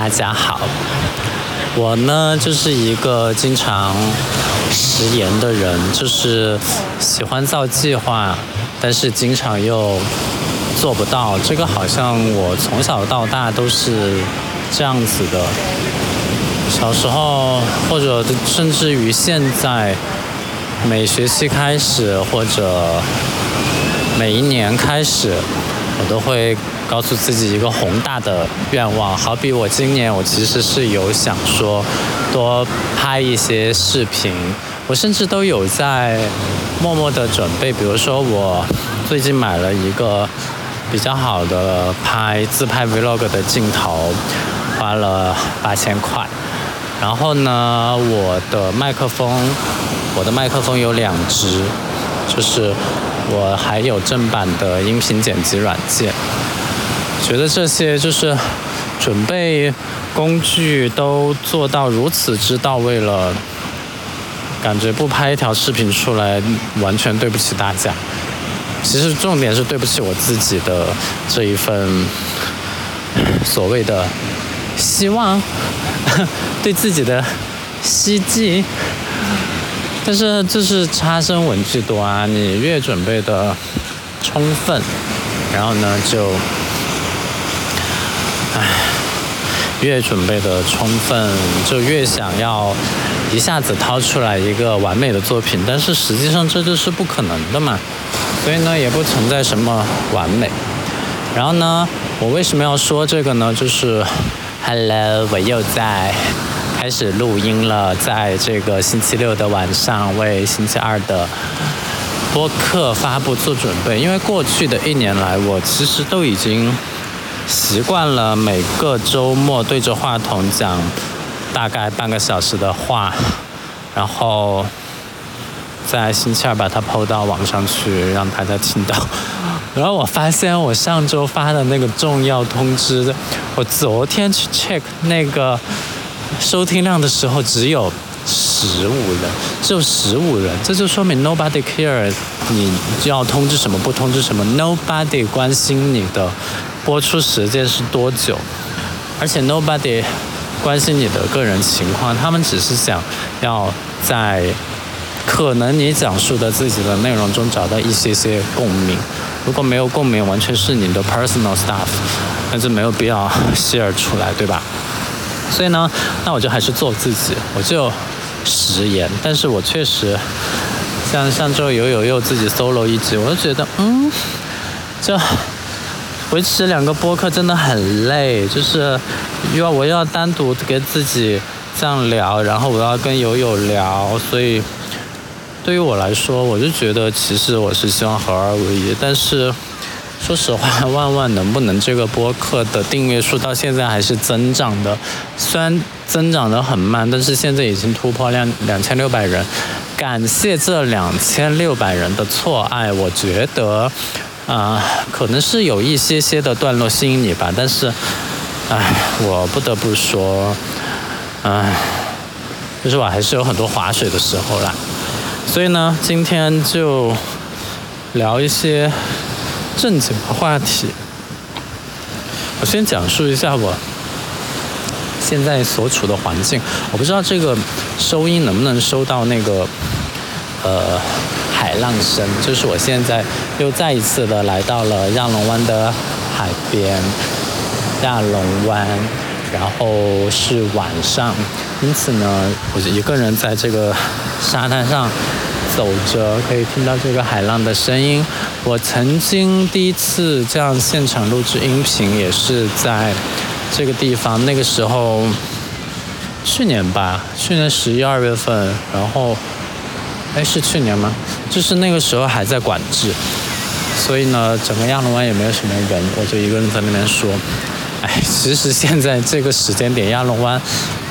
大家好。我呢，就是一个经常食言的人，就是喜欢造计划，但是经常又做不到。这个好像我从小到大都是这样子的。小时候，或者甚至于现在，每学期开始或者每一年开始，我都会告诉自己一个宏大的愿望。好比我今年，我其实是有想说多拍一些视频，我甚至都有在默默的准备。比如说，我最近买了一个比较好的拍自拍 vlog 的镜头，花了八千块。然后呢，我的麦克风，我的麦克风有两只，就是我还有正版的音频剪辑软件。觉得这些就是准备工具都做到如此之到位了，感觉不拍一条视频出来，完全对不起大家。其实重点是对不起我自己的这一份所谓的希望。对自己的希冀，但是就是差生文具多啊！你越准备的充分，然后呢就，唉，越准备的充分，就越想要一下子掏出来一个完美的作品，但是实际上这就是不可能的嘛。所以呢，也不存在什么完美。然后呢，我为什么要说这个呢？就是。Hello，我又在开始录音了，在这个星期六的晚上为星期二的播客发布做准备。因为过去的一年来，我其实都已经习惯了每个周末对着话筒讲大概半个小时的话，然后在星期二把它抛到网上去，让大家听到。然后我发现我上周发的那个重要通知，我昨天去 check 那个收听量的时候只有十五人，只有十五人，这就说明 nobody care 你要通知什么不通知什么，nobody 关心你的播出时间是多久，而且 nobody 关心你的个人情况，他们只是想要在可能你讲述的自己的内容中找到一些些共鸣。如果没有共鸣，完全是你的 personal stuff，那就没有必要 share 出来，对吧？所以呢，那我就还是做自己，我就食言。但是我确实，像上周有有又自己 solo 一集，我就觉得，嗯，就维持两个播客真的很累，就是又要我要单独跟自己这样聊，然后我要跟友友聊，所以。对于我来说，我就觉得其实我是希望合二为一，但是说实话，万万能不能这个播客的订阅数到现在还是增长的，虽然增长的很慢，但是现在已经突破两两千六百人，感谢这两千六百人的错爱，我觉得啊，可能是有一些些的段落吸引你吧，但是，唉，我不得不说，唉，就是我还是有很多划水的时候啦。所以呢，今天就聊一些正经的话题。我先讲述一下我现在所处的环境。我不知道这个收音能不能收到那个呃海浪声。就是我现在又再一次的来到了亚龙湾的海边，亚龙湾，然后是晚上，因此呢，我一个人在这个沙滩上。走着可以听到这个海浪的声音。我曾经第一次这样现场录制音频，也是在这个地方。那个时候，去年吧，去年十一二月份。然后，哎，是去年吗？就是那个时候还在管制，所以呢，整个亚龙湾也没有什么人，我就一个人在那边说。哎，其实现在这个时间点，亚龙湾。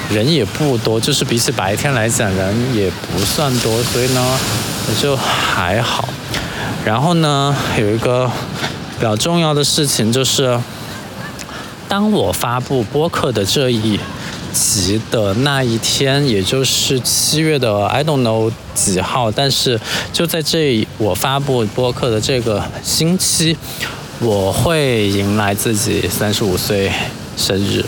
人也不多，就是比起白天来讲，人也不算多，所以呢，也就还好。然后呢，有一个比较重要的事情就是，当我发布播客的这一集的那一天，也就是七月的 I don't know 几号，但是就在这我发布播客的这个星期，我会迎来自己三十五岁生日。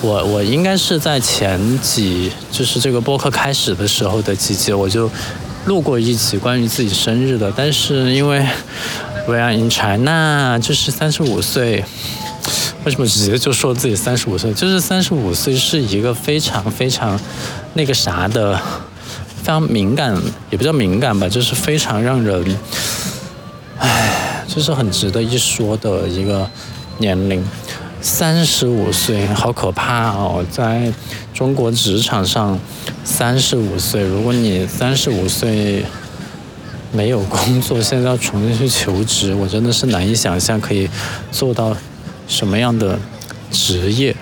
我我应该是在前几，就是这个播客开始的时候的几集，我就录过一集关于自己生日的，但是因为 We are in China，就是三十五岁。为什么直接就说自己三十五岁？就是三十五岁是一个非常非常那个啥的，非常敏感，也不叫敏感吧，就是非常让人，唉，就是很值得一说的一个年龄。三十五岁，好可怕哦！在中国职场上，三十五岁，如果你三十五岁没有工作，现在要重新去求职，我真的是难以想象可以做到。什么样的职业？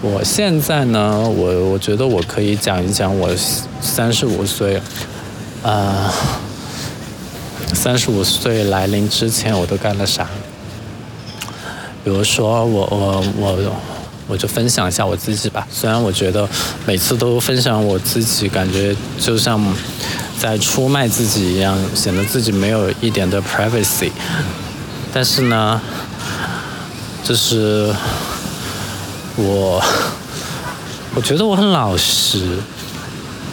我现在呢，我我觉得我可以讲一讲我三十五岁，啊，三十五岁来临之前我都干了啥？比如说，我我我我就分享一下我自己吧。虽然我觉得每次都分享我自己，感觉就像在出卖自己一样，显得自己没有一点的 privacy。但是呢，就是我，我觉得我很老实，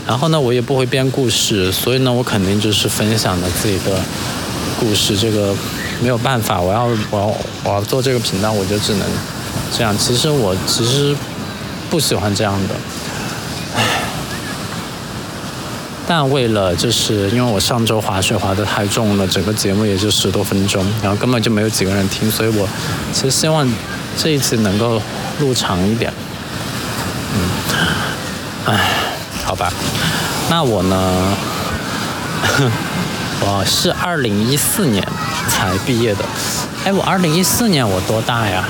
然后呢，我也不会编故事，所以呢，我肯定就是分享的自己的故事。这个没有办法，我要我要我要做这个频道，我就只能这样。其实我其实不喜欢这样的。但为了就是因为我上周滑雪滑得太重了，整个节目也就十多分钟，然后根本就没有几个人听，所以我其实希望这一次能够录长一点。嗯，唉，好吧，那我呢？我是二零一四年才毕业的。哎，我二零一四年我多大呀？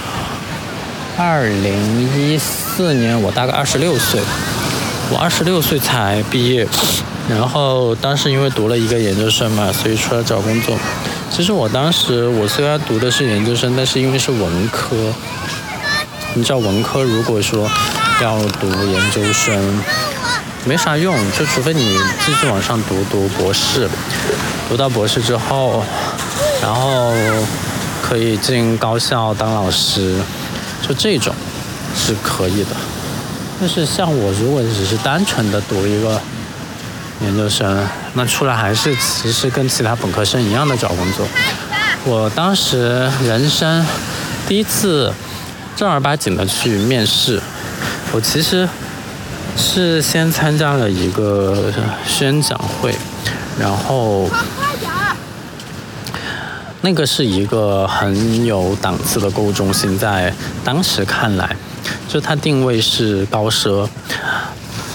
二零一四年我大概二十六岁，我二十六岁才毕业。然后当时因为读了一个研究生嘛，所以出来找工作。其实我当时我虽然读的是研究生，但是因为是文科，你知道文科如果说要读研究生，没啥用，就除非你继续往上读读博士，读到博士之后，然后可以进高校当老师，就这种是可以的。但是像我如果只是单纯的读一个。研究生，那出来还是其实跟其他本科生一样的找工作。我当时人生第一次正儿八经的去面试，我其实是先参加了一个宣讲会，然后那个是一个很有档次的购物中心，在当时看来，就它定位是高奢。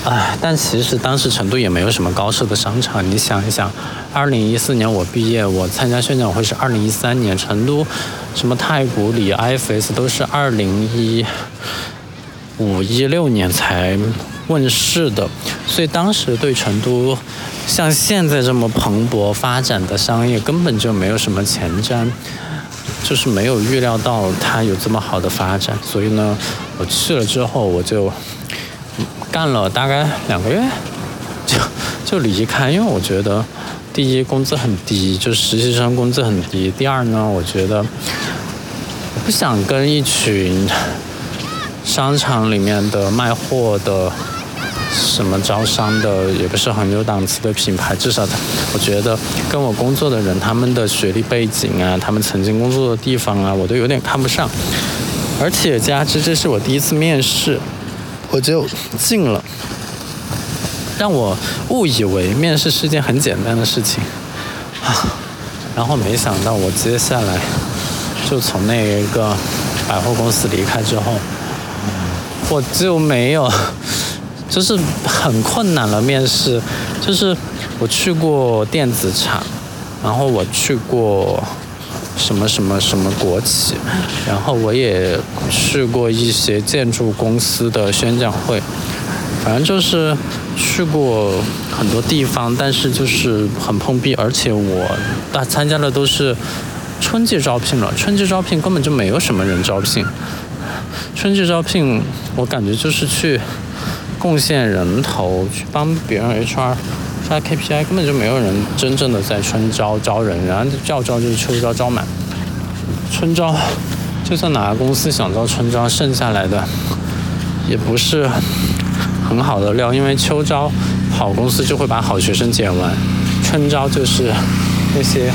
唉，但其实当时成都也没有什么高奢的商场。你想一想，二零一四年我毕业，我参加宣讲会是二零一三年，成都什么太古里、IFS 都是二零一五一六年才问世的，所以当时对成都像现在这么蓬勃发展的商业根本就没有什么前瞻，就是没有预料到它有这么好的发展。所以呢，我去了之后我就。干了大概两个月，就就离开，因为我觉得，第一工资很低，就实习生工资很低。第二呢，我觉得不想跟一群商场里面的卖货的、什么招商的，也不是很有档次的品牌，至少他，我觉得跟我工作的人，他们的学历背景啊，他们曾经工作的地方啊，我都有点看不上。而且加之这是我第一次面试。我就进了，让我误以为面试是件很简单的事情，啊，然后没想到我接下来就从那一个百货公司离开之后，我就没有，就是很困难了。面试就是我去过电子厂，然后我去过。什么什么什么国企，然后我也去过一些建筑公司的宣讲会，反正就是去过很多地方，但是就是很碰壁，而且我大参加的都是春季招聘了，春季招聘根本就没有什么人招聘，春季招聘我感觉就是去贡献人头，去帮别人 HR。他 KPI 根本就没有人真正的在春招招人，然后叫招就是秋招招满，春招就算哪个公司想招春招，剩下来的也不是很好的料，因为秋招好公司就会把好学生捡完，春招就是那些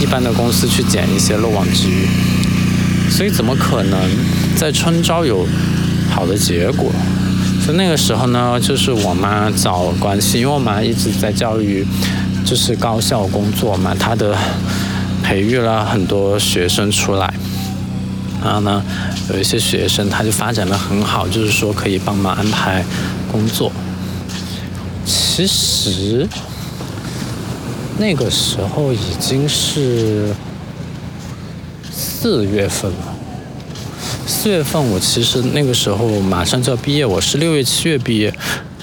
一般的公司去捡一些漏网之鱼，所以怎么可能在春招有好的结果？就那个时候呢，就是我妈找关系，因为我妈一直在教育，就是高校工作嘛，她的培育了很多学生出来。然后呢，有一些学生他就发展的很好，就是说可以帮忙安排工作。其实那个时候已经是四月份了。四月份我其实那个时候马上就要毕业，我是六月七月毕业，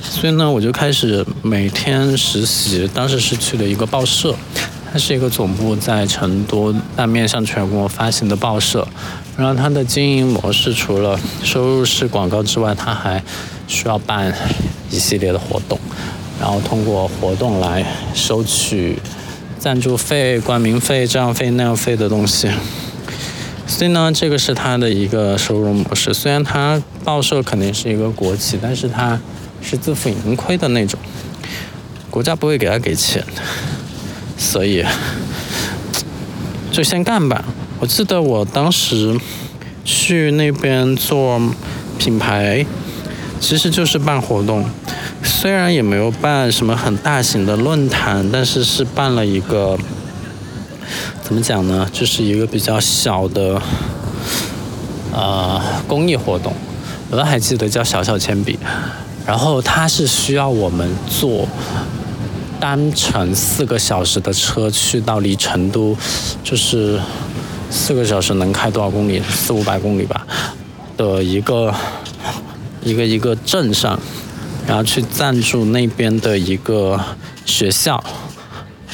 所以呢我就开始每天实习。当时是去了一个报社，它是一个总部在成都但面向全国发行的报社。然后它的经营模式除了收入是广告之外，它还需要办一系列的活动，然后通过活动来收取赞助费、冠名费、这样费那样费的东西。所以呢，这个是他的一个收入模式。虽然他报社肯定是一个国企，但是他是自负盈亏的那种，国家不会给他给钱，所以就先干吧。我记得我当时去那边做品牌，其实就是办活动，虽然也没有办什么很大型的论坛，但是是办了一个，怎么讲呢？就是一个比较小的，呃，公益活动，我都还记得叫小小铅笔，然后它是需要我们坐单程四个小时的车去到离成都，就是。四个小时能开多少公里？四五百公里吧，的一个一个一个镇上，然后去赞助那边的一个学校，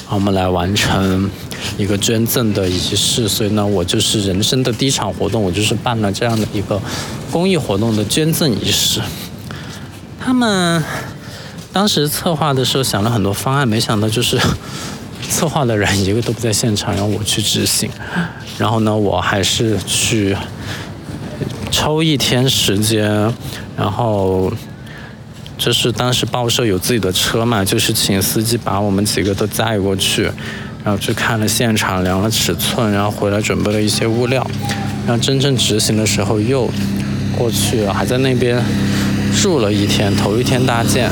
我们来完成一个捐赠的仪式。所以呢，我就是人生的第一场活动，我就是办了这样的一个公益活动的捐赠仪式。他们当时策划的时候想了很多方案，没想到就是策划的人一个都不在现场，让我去执行。然后呢，我还是去抽一天时间，然后就是当时报社有自己的车嘛，就是请司机把我们几个都载过去，然后去看了现场，量了尺寸，然后回来准备了一些物料，然后真正执行的时候又过去了，还在那边住了一天，头一天搭建，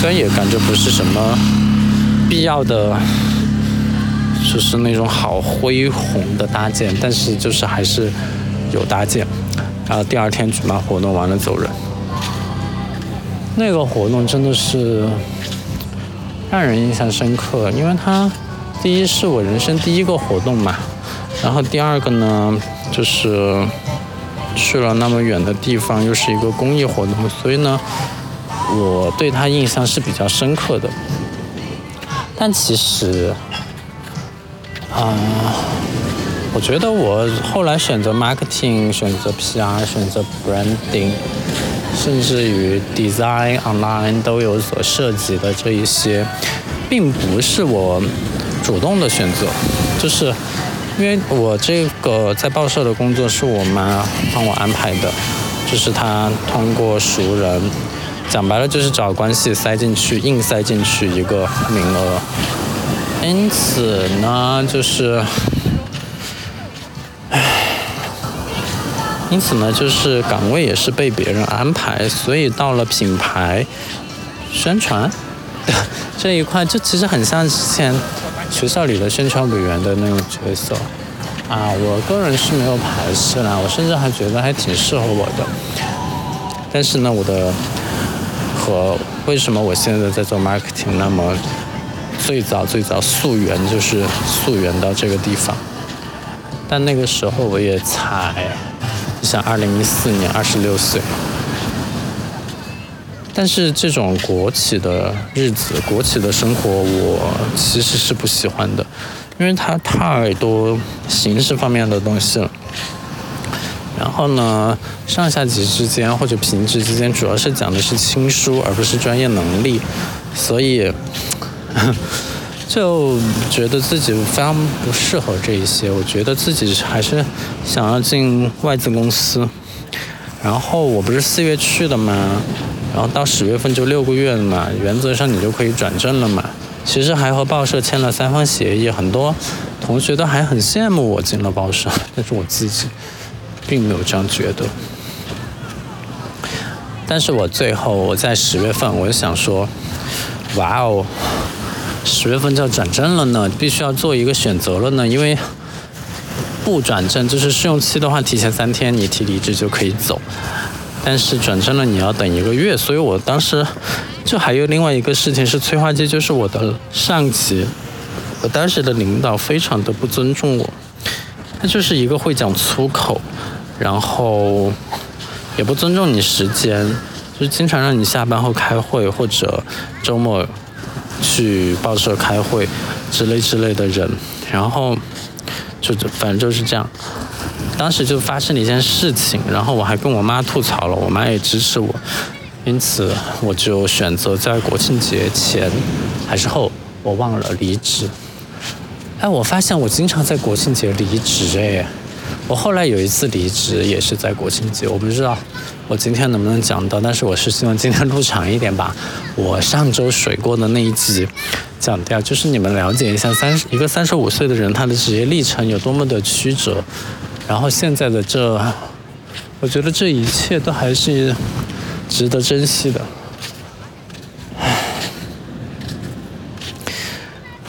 虽然也感觉不是什么必要的。就是那种好恢宏的搭建，但是就是还是有搭建。然后第二天举办活动完了走人。那个活动真的是让人印象深刻，因为它第一是我人生第一个活动嘛，然后第二个呢就是去了那么远的地方，又是一个公益活动，所以呢我对他印象是比较深刻的。但其实。啊，我觉得我后来选择 marketing、选择 PR、选择 branding，甚至于 design online 都有所涉及的这一些，并不是我主动的选择，就是因为我这个在报社的工作是我妈帮我安排的，就是她通过熟人，讲白了就是找关系塞进去，硬塞进去一个名额。因此呢，就是，唉，因此呢，就是岗位也是被别人安排，所以到了品牌宣传这一块，就其实很像之前学校里的宣传委员的那种角色啊。我个人是没有排斥啦，我甚至还觉得还挺适合我的。但是呢，我的和为什么我现在在做 marketing 那么？最早最早溯源就是溯源到这个地方，但那个时候我也才，像二零一四年二十六岁。但是这种国企的日子、国企的生活，我其实是不喜欢的，因为它太多形式方面的东西了。然后呢，上下级之间或者平级之间，主要是讲的是亲疏，而不是专业能力，所以。就觉得自己非常不适合这一些。我觉得自己还是想要进外资公司。然后我不是四月去的嘛，然后到十月份就六个月了嘛，原则上你就可以转正了嘛。其实还和报社签了三方协议，很多同学都还很羡慕我进了报社，但是我自己并没有这样觉得。但是我最后我在十月份我就想说，哇哦，十月份就要转正了呢，必须要做一个选择了呢，因为。不转正就是试用期的话，提前三天你提离职就可以走，但是转正了你要等一个月，所以我当时就还有另外一个事情是催化剂，就是我的上级，我当时的领导非常的不尊重我，他就是一个会讲粗口，然后也不尊重你时间，就经常让你下班后开会或者周末去报社开会之类之类的人，然后。就反正就是这样，当时就发生了一件事情，然后我还跟我妈吐槽了，我妈也支持我，因此我就选择在国庆节前还是后，我忘了离职。哎，我发现我经常在国庆节离职哎。我后来有一次离职也是在国庆节，我不知道我今天能不能讲到，但是我是希望今天录长一点吧。我上周水过的那一集讲掉，就是你们了解一下三一个三十五岁的人他的职业历程有多么的曲折，然后现在的这，我觉得这一切都还是值得珍惜的。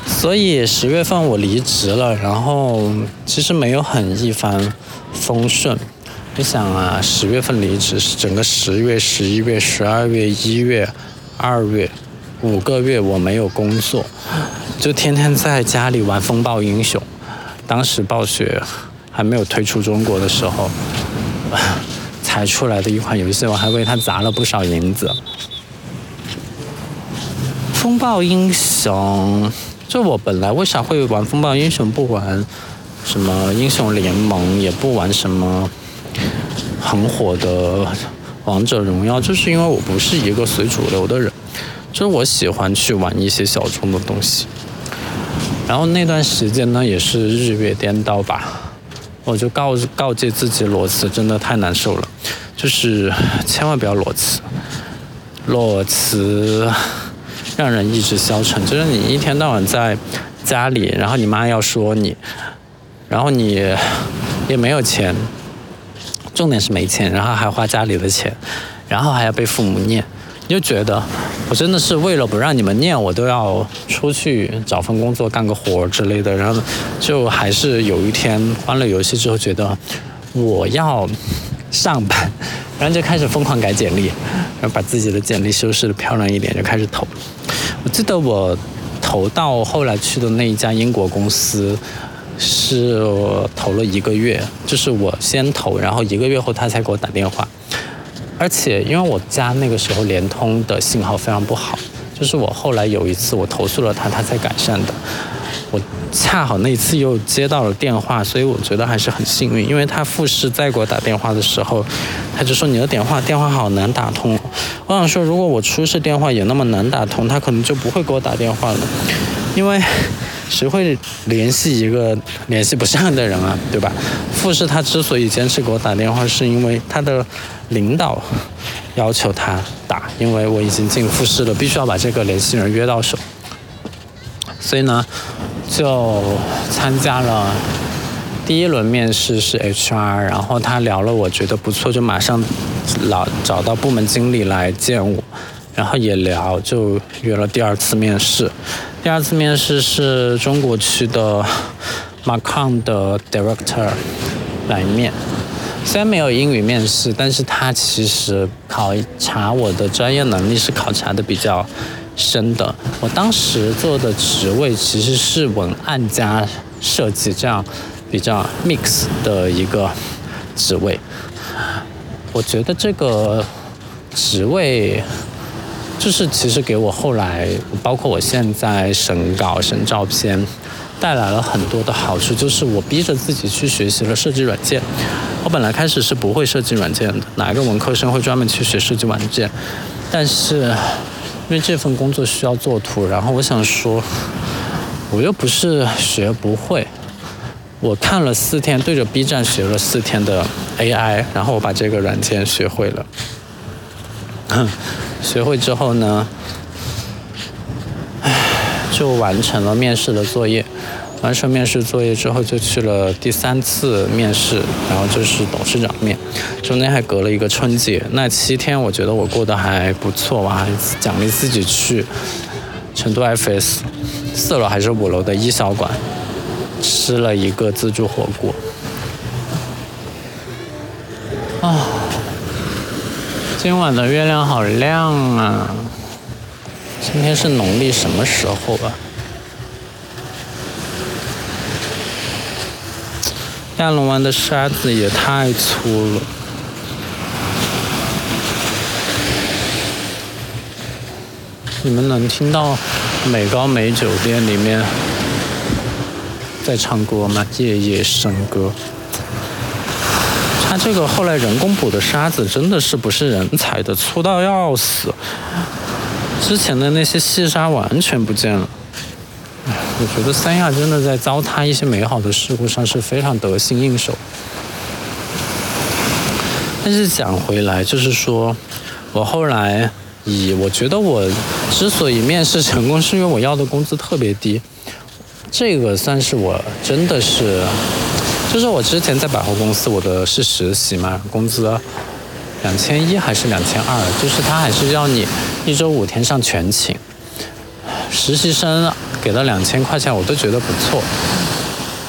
所以十月份我离职了，然后其实没有很一帆风顺。你想啊，十月份离职，整个十月、十一月、十二月、一月、二月，五个月我没有工作，就天天在家里玩风暴英雄。当时暴雪还没有推出中国的时候，才出来的一款游戏，我还为它砸了不少银子。风暴英雄。就我本来为啥会玩风暴英雄，不玩什么英雄联盟，也不玩什么很火的王者荣耀，就是因为我不是一个随主流的人，就是我喜欢去玩一些小众的东西。然后那段时间呢，也是日月颠倒吧，我就告告诫自己裸辞真的太难受了，就是千万不要裸辞，裸辞。让人意志消沉，就是你一天到晚在家里，然后你妈要说你，然后你也没有钱，重点是没钱，然后还花家里的钱，然后还要被父母念，你就觉得我真的是为了不让你们念，我都要出去找份工作干个活之类的，然后就还是有一天关了游戏之后，觉得我要上班，然后就开始疯狂改简历，然后把自己的简历修饰的漂亮一点，就开始投。我记得我投到后来去的那一家英国公司，是投了一个月，就是我先投，然后一个月后他才给我打电话。而且因为我家那个时候联通的信号非常不好，就是我后来有一次我投诉了他，他才改善的。我恰好那一次又接到了电话，所以我觉得还是很幸运。因为他复试再给我打电话的时候，他就说你的电话电话好难打通。我想说，如果我初试电话也那么难打通，他可能就不会给我打电话了。因为谁会联系一个联系不上的人啊，对吧？复试他之所以坚持给我打电话，是因为他的领导要求他打，因为我已经进复试了，必须要把这个联系人约到手。所以呢。就参加了第一轮面试是 HR，然后他聊了我觉得不错，就马上老找到部门经理来见我，然后也聊，就约了第二次面试。第二次面试是中国区的 Macon 的 Director 来面，虽然没有英语面试，但是他其实考察我的专业能力是考察的比较。深的，我当时做的职位其实是文案加设计这样比较 mix 的一个职位。我觉得这个职位就是其实给我后来，包括我现在审稿、审照片，带来了很多的好处。就是我逼着自己去学习了设计软件。我本来开始是不会设计软件的，哪一个文科生会专门去学设计软件？但是。因为这份工作需要做图，然后我想说，我又不是学不会，我看了四天，对着 B 站学了四天的 AI，然后我把这个软件学会了。学会之后呢，就完成了面试的作业。完成面试作业之后，就去了第三次面试，然后就是董事长面，中间还隔了一个春节。那七天，我觉得我过得还不错，我还奖励自己去成都 FS 四楼还是五楼的一小馆吃了一个自助火锅。啊，今晚的月亮好亮啊！今天是农历什么时候啊？亚龙湾的沙子也太粗了。你们能听到美高美酒店里面在唱歌吗？夜夜笙歌。它这个后来人工补的沙子真的是不是人踩的，粗到要死。之前的那些细沙完全不见了。我觉得三亚真的在糟蹋一些美好的事物上是非常得心应手。但是讲回来，就是说我后来以我觉得我之所以面试成功，是因为我要的工资特别低。这个算是我真的是，就是我之前在百货公司，我的是实习嘛，工资两千一还是两千二，就是他还是要你一周五天上全勤。实习生给了两千块钱，我都觉得不错。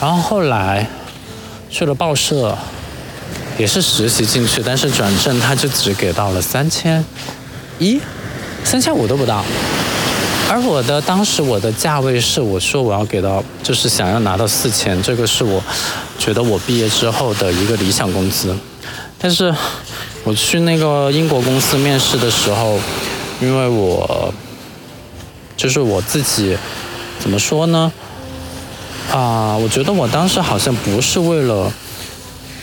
然后后来去了报社，也是实习进去，但是转正他就只给到了三千一，三千五都不到。而我的当时我的价位是，我说我要给到，就是想要拿到四千，这个是我觉得我毕业之后的一个理想工资。但是我去那个英国公司面试的时候，因为我。就是我自己怎么说呢？啊，我觉得我当时好像不是为了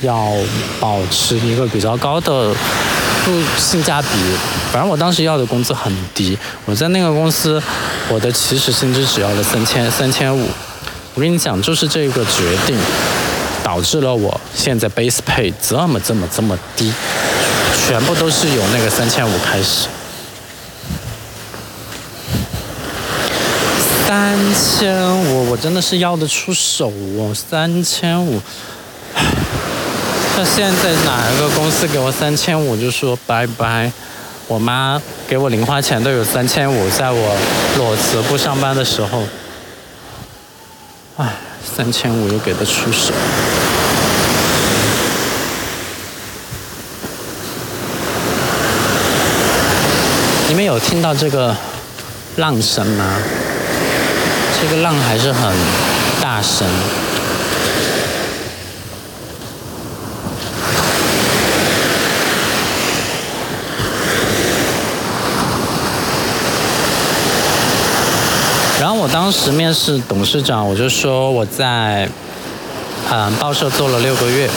要保持一个比较高的度性价比，反正我当时要的工资很低。我在那个公司，我的起始薪资只要了三千三千五。我跟你讲，就是这个决定导致了我现在 base pay 这么这么这么低，全部都是由那个三千五开始。三千五，我真的是要得出手哦！三千五，那现在哪一个公司给我三千五就说拜拜？我妈给我零花钱都有三千五，在我裸辞不上班的时候，唉，三千五又给得出手。你们有听到这个浪声吗？这个浪还是很大声，然后我当时面试董事长，我就说我在嗯报社做了六个月，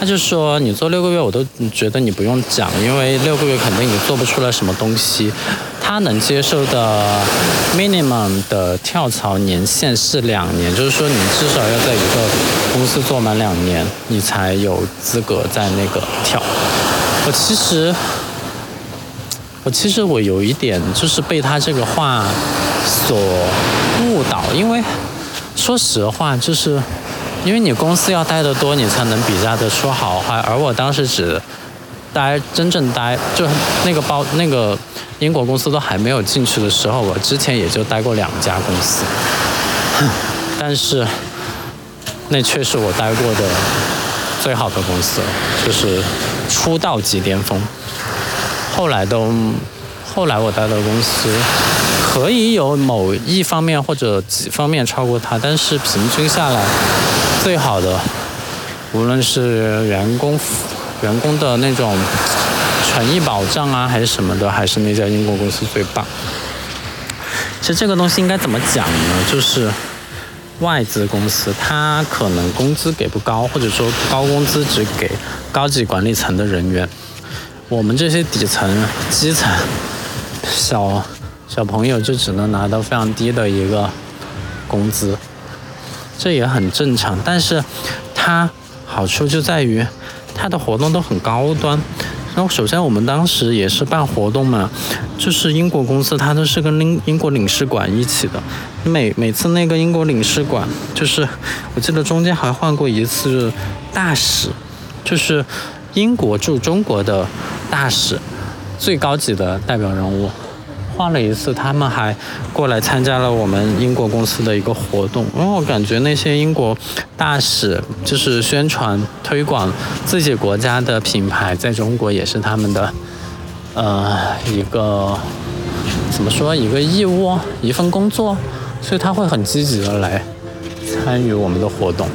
他就说你做六个月我都觉得你不用讲，因为六个月肯定你做不出来什么东西。他能接受的 minimum 的跳槽年限是两年，就是说你至少要在一个公司做满两年，你才有资格在那个跳。我其实，我其实我有一点就是被他这个话所误导，因为说实话，就是因为你公司要待得多，你才能比较的说好坏，而我当时只待真正待就那个包那个。英国公司都还没有进去的时候，我之前也就待过两家公司，但是那却是我待过的最好的公司，就是出道即巅峰。后来都，后来我待的公司可以有某一方面或者几方面超过它，但是平均下来，最好的，无论是员工员工的那种。权益保障啊，还是什么的，还是那家英国公司最棒。其实这个东西应该怎么讲呢？就是外资公司，它可能工资给不高，或者说高工资只给高级管理层的人员。我们这些底层、基层小小朋友就只能拿到非常低的一个工资，这也很正常。但是它好处就在于它的活动都很高端。然后首先我们当时也是办活动嘛，就是英国公司它都是跟英英国领事馆一起的。每每次那个英国领事馆，就是我记得中间还换过一次大使，就是英国驻中国的大使，最高级的代表人物。换了一次，他们还过来参加了我们英国公司的一个活动，因为我感觉那些英国大使就是宣传推广自己国家的品牌，在中国也是他们的呃一个怎么说一个义务一份工作，所以他会很积极的来参与我们的活动。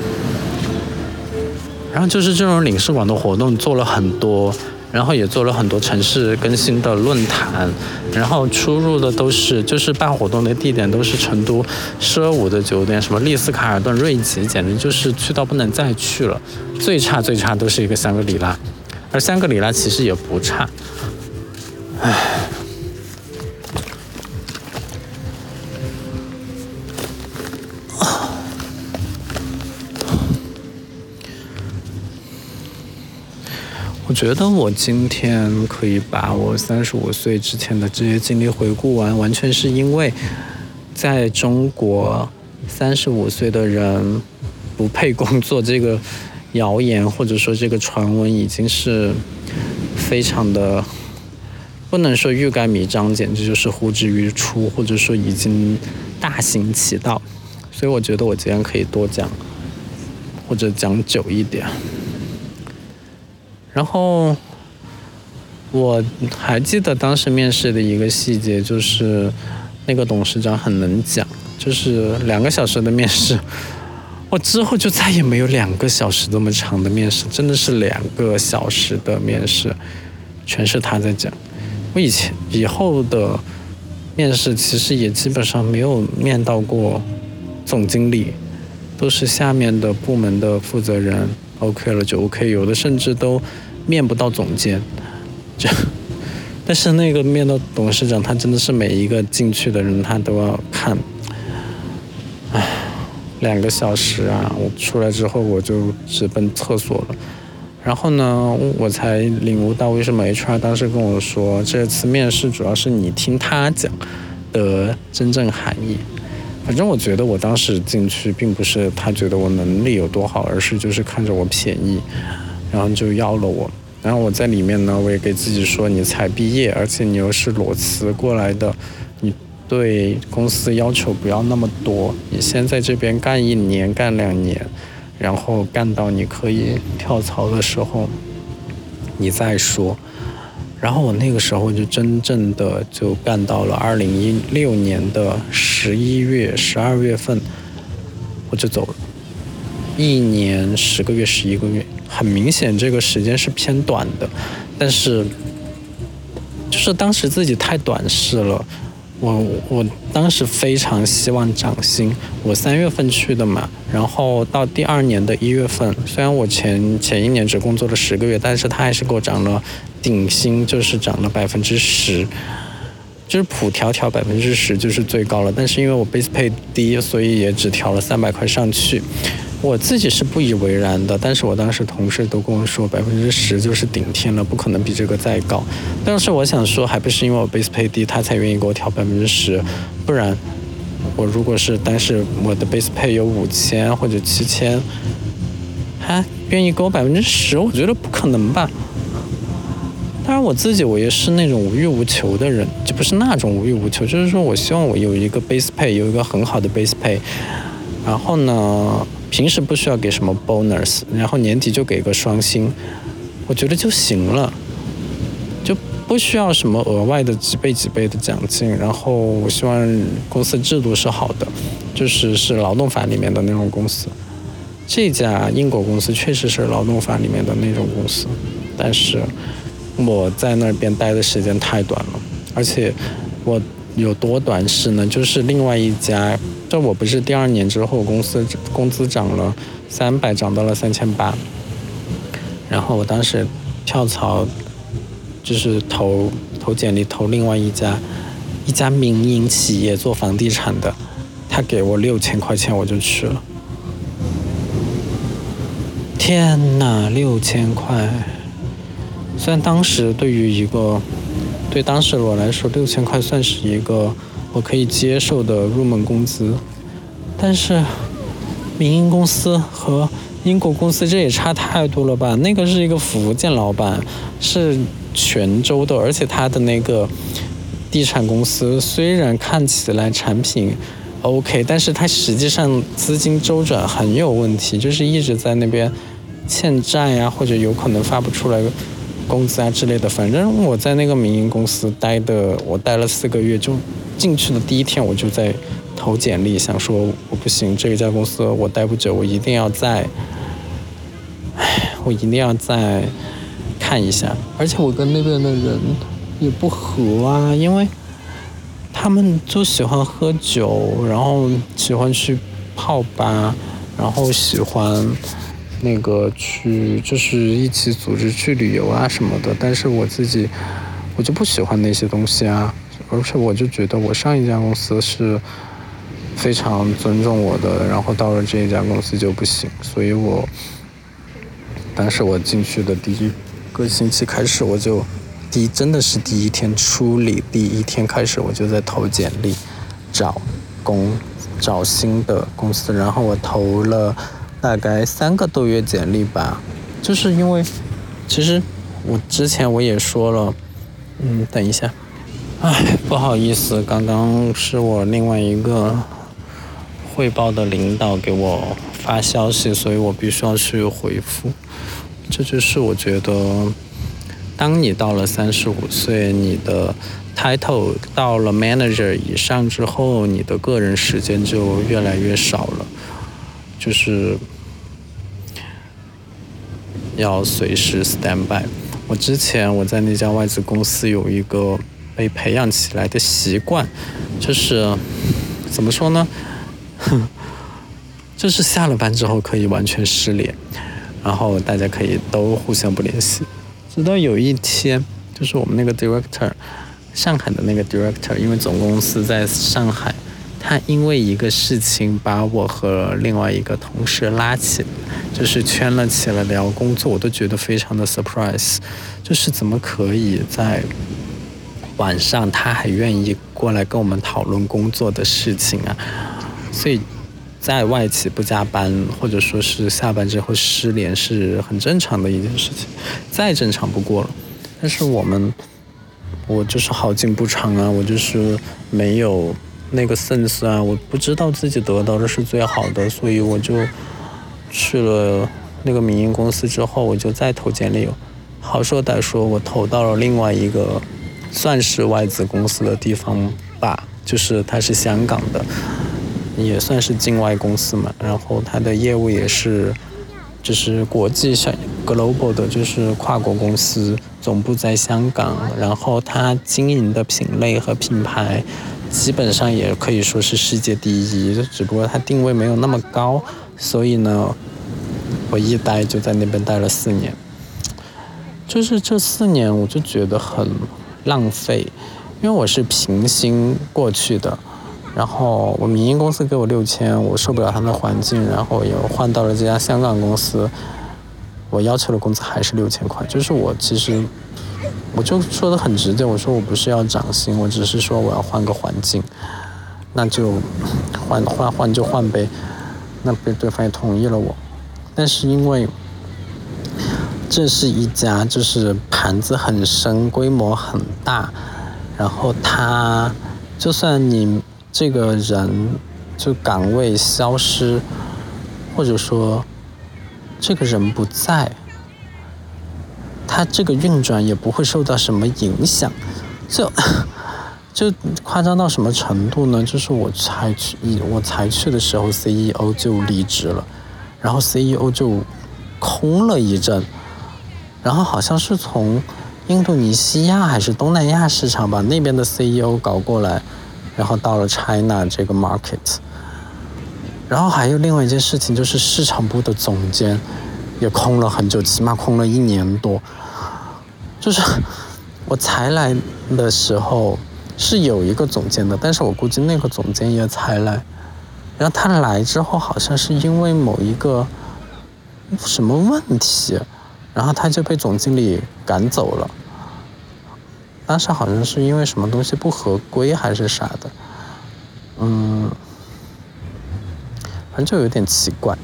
然后就是这种领事馆的活动做了很多。然后也做了很多城市更新的论坛，然后出入的都是就是办活动的地点都是成都奢五的酒店，什么丽思卡尔顿、瑞吉，简直就是去到不能再去了。最差最差都是一个香格里拉，而香格里拉其实也不差，唉。我觉得我今天可以把我三十五岁之前的这些经历回顾完，完全是因为在中国，三十五岁的人不配工作这个谣言或者说这个传闻已经是非常的不能说欲盖弥彰，简直就是呼之欲出，或者说已经大行其道。所以我觉得我今天可以多讲，或者讲久一点。然后我还记得当时面试的一个细节，就是那个董事长很能讲，就是两个小时的面试，我之后就再也没有两个小时这么长的面试，真的是两个小时的面试，全是他在讲。我以前以后的面试其实也基本上没有面到过总经理，都是下面的部门的负责人。OK 了就 OK，有的甚至都面不到总监，就，但是那个面到董事长，他真的是每一个进去的人他都要看，唉，两个小时啊！我出来之后我就直奔厕所了，然后呢，我才领悟到为什么 HR 当时跟我说这次面试主要是你听他讲的真正含义。反正我觉得我当时进去并不是他觉得我能力有多好，而是就是看着我便宜，然后就要了我。然后我在里面呢，我也给自己说，你才毕业，而且你又是裸辞过来的，你对公司要求不要那么多，你先在这边干一年、干两年，然后干到你可以跳槽的时候，你再说。然后我那个时候就真正的就干到了二零一六年的十一月、十二月份，我就走了，一年十个月、十一个月，很明显这个时间是偏短的，但是就是当时自己太短视了。我我当时非常希望涨薪，我三月份去的嘛，然后到第二年的一月份，虽然我前前一年只工作了十个月，但是他还是给我涨了顶薪，就是涨了百分之十，就是普调调百分之十就是最高了，但是因为我 base pay 低，所以也只调了三百块上去。我自己是不以为然的，但是我当时同事都跟我说，百分之十就是顶天了，不可能比这个再高。但是我想说，还不是因为我 base pay 低，他才愿意给我调百分之十，不然我如果是当时我的 base pay 有五千或者七千，还愿意给我百分之十，我觉得不可能吧。当然我自己我也是那种无欲无求的人，就不是那种无欲无求，就是说我希望我有一个 base pay，有一个很好的 base pay，然后呢。平时不需要给什么 bonus，然后年底就给个双薪，我觉得就行了，就不需要什么额外的几倍几倍的奖金。然后我希望公司制度是好的，就是是劳动法里面的那种公司。这家英国公司确实是劳动法里面的那种公司，但是我在那边待的时间太短了，而且我有多短视呢？就是另外一家。这我不是第二年之后，公司工资涨了三百，涨到了三千八。然后我当时跳槽，就是投投简历投另外一家一家民营企业做房地产的，他给我六千块钱，我就去了。天呐，六千块！虽然当时对于一个对当时我来说，六千块算是一个我可以接受的入门工资，但是民营公司和英国公司这也差太多了吧？那个是一个福建老板，是泉州的，而且他的那个地产公司虽然看起来产品。OK，但是他实际上资金周转很有问题，就是一直在那边欠债呀，或者有可能发不出来工资啊之类的。反正我在那个民营公司待的，我待了四个月，就进去的第一天我就在投简历，想说我不行，这一家公司我待不久，我一定要再，唉，我一定要再看一下。而且我跟那边的人也不合啊，因为。他们就喜欢喝酒，然后喜欢去泡吧，然后喜欢那个去，就是一起组织去旅游啊什么的。但是我自己，我就不喜欢那些东西啊。而且我就觉得我上一家公司是非常尊重我的，然后到了这一家公司就不行。所以我当时我进去的第一个星期开始，我就。第真的是第一天处理，第一天开始我就在投简历，找工，找新的公司，然后我投了大概三个多月简历吧，就是因为，其实我之前我也说了，嗯，等一下，唉，不好意思，刚刚是我另外一个汇报的领导给我发消息，所以我必须要去回复，这就是我觉得。当你到了三十五岁，你的 title 到了 manager 以上之后，你的个人时间就越来越少了，就是要随时 stand by。我之前我在那家外资公司有一个被培养起来的习惯，就是怎么说呢？哼就是下了班之后可以完全失联，然后大家可以都互相不联系。直到有一天，就是我们那个 director，上海的那个 director，因为总公司在上海，他因为一个事情把我和另外一个同事拉起，就是圈了起来聊工作，我都觉得非常的 surprise，就是怎么可以在晚上他还愿意过来跟我们讨论工作的事情啊？所以。在外企不加班，或者说是下班之后失联是很正常的一件事情，再正常不过了。但是我们，我就是好景不长啊，我就是没有那个 sense 啊，我不知道自己得到的是最好的，所以我就去了那个民营公司之后，我就再投简历。好说歹说，我投到了另外一个算是外资公司的地方吧，就是它是香港的。也算是境外公司嘛，然后它的业务也是，就是国际上 global 的，就是跨国公司，总部在香港，然后它经营的品类和品牌，基本上也可以说是世界第一，只不过它定位没有那么高，所以呢，我一待就在那边待了四年，就是这四年我就觉得很浪费，因为我是平薪过去的。然后我民营公司给我六千，我受不了他们的环境，然后又换到了这家香港公司，我要求的工资还是六千块。就是我其实，我就说的很直接，我说我不是要涨薪，我只是说我要换个环境，那就换换换就换呗。那被对方也同意了我，但是因为这是一家就是盘子很深、规模很大，然后他就算你。这个人就岗位消失，或者说这个人不在，它这个运转也不会受到什么影响，就 就夸张到什么程度呢？就是我才去，我才去的时候，CEO 就离职了，然后 CEO 就空了一阵，然后好像是从印度尼西亚还是东南亚市场把那边的 CEO 搞过来。然后到了 China 这个 market，然后还有另外一件事情，就是市场部的总监也空了很久，起码空了一年多。就是我才来的时候是有一个总监的，但是我估计那个总监也才来然后他来之后好像是因为某一个什么问题，然后他就被总经理赶走了。当时好像是因为什么东西不合规还是啥的，嗯，反正就有点奇怪。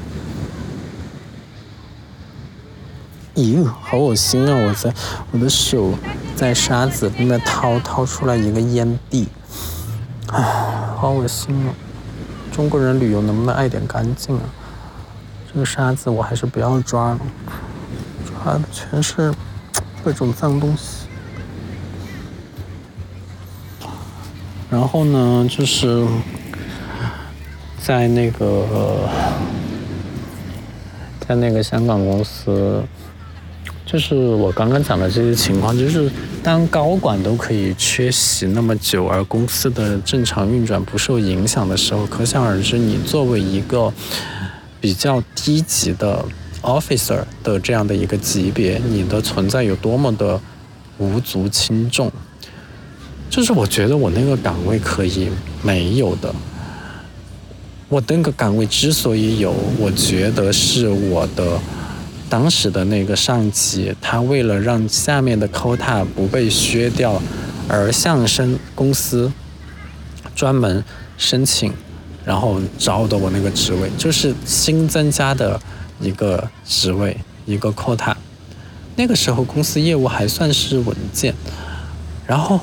咦，好恶心啊！我在我的手在沙子里面掏掏出来一个烟蒂，唉，好恶心啊！中国人旅游能不能爱点干净啊？这个沙子我还是不要抓了，抓的全是各种脏东西。然后呢，就是在那个在那个香港公司。就是我刚刚讲的这些情况，就是当高管都可以缺席那么久，而公司的正常运转不受影响的时候，可想而知，你作为一个比较低级的 officer 的这样的一个级别，你的存在有多么的无足轻重。就是我觉得我那个岗位可以没有的，我那个岗位之所以有，我觉得是我的。当时的那个上级，他为了让下面的 quota 不被削掉，而向申公司专门申请，然后招的我那个职位，就是新增加的一个职位，一个 quota。那个时候公司业务还算是稳健，然后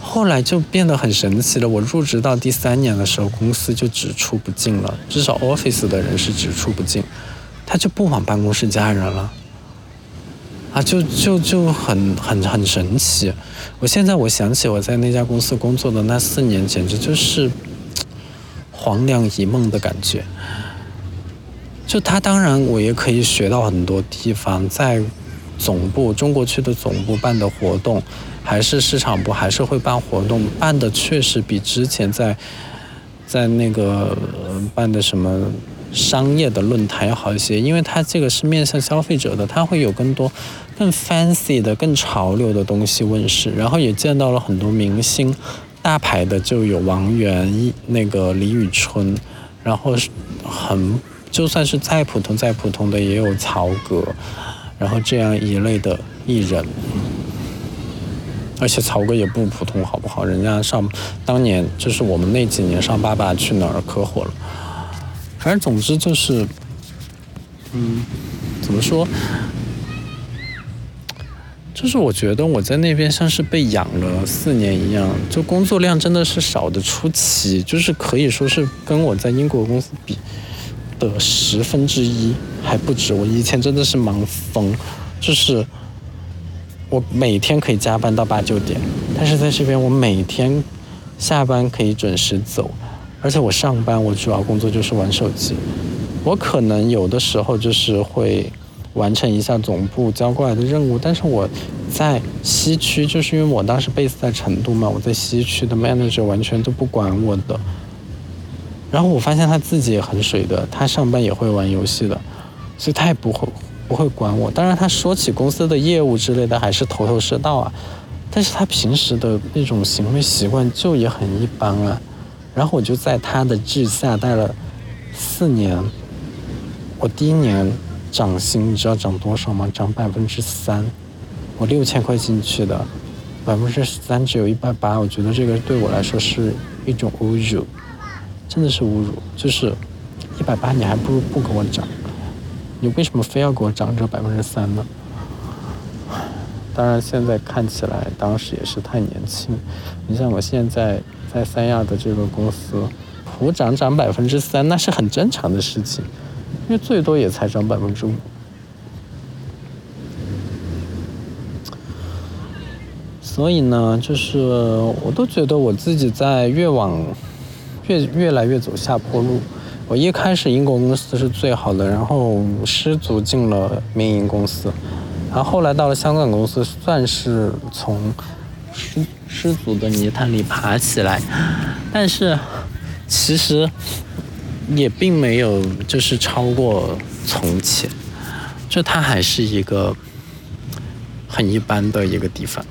后来就变得很神奇了。我入职到第三年的时候，公司就只出不进了，至少 office 的人是只出不进。他就不往办公室加人了，啊，就就就很很很神奇。我现在我想起我在那家公司工作的那四年，简直就是黄粱一梦的感觉。就他当然我也可以学到很多地方，在总部中国区的总部办的活动，还是市场部还是会办活动，办的确实比之前在在那个办的什么。商业的论坛要好一些，因为它这个是面向消费者的，它会有更多更 fancy 的、更潮流的东西问世，然后也见到了很多明星，大牌的就有王源、那个李宇春，然后很就算是再普通再普通的也有曹格，然后这样一类的艺人，而且曹格也不普通，好不好？人家上当年就是我们那几年上《爸爸去哪儿》可火了。反正总之就是，嗯，怎么说？就是我觉得我在那边像是被养了四年一样，就工作量真的是少的出奇，就是可以说是跟我在英国公司比的十分之一还不止。我以前真的是忙疯，就是我每天可以加班到八九点，但是在这边我每天下班可以准时走。而且我上班，我主要工作就是玩手机。我可能有的时候就是会完成一下总部交过来的任务，但是我在西区，就是因为我当时 base 在成都嘛，我在西区的 manager 完全都不管我的。然后我发现他自己也很水的，他上班也会玩游戏的，所以他也不会不会管我。当然，他说起公司的业务之类的，还是头头是道啊。但是他平时的那种行为习惯就也很一般啊。然后我就在他的治下待了四年。我第一年涨薪，你知道涨多少吗？涨百分之三。我六千块进去的，百分之三只有一百八。我觉得这个对我来说是一种侮辱，真的是侮辱。就是一百八，你还不如不给我涨。你为什么非要给我涨这百分之三呢？当然，现在看起来当时也是太年轻。你像我现在。在三亚的这个公司，普涨涨百分之三，那是很正常的事情，因为最多也才涨百分之五。所以呢，就是我都觉得我自己在越往越越来越走下坡路。我一开始英国公司是最好的，然后失足进了民营公司，然后后来到了香港公司，算是从失。足的泥潭里爬起来，但是其实也并没有就是超过从前，就它还是一个很一般的一个地方。